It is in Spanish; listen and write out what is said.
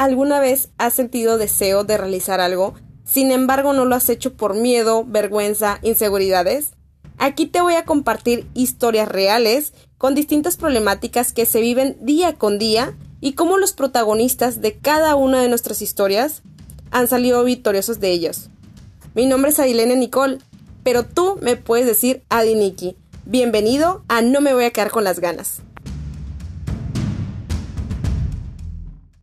alguna vez has sentido deseo de realizar algo, sin embargo no lo has hecho por miedo, vergüenza, inseguridades? Aquí te voy a compartir historias reales con distintas problemáticas que se viven día con día y cómo los protagonistas de cada una de nuestras historias han salido victoriosos de ellos. Mi nombre es Adilene Nicole, pero tú me puedes decir Adiniki. Bienvenido a No me voy a quedar con las ganas.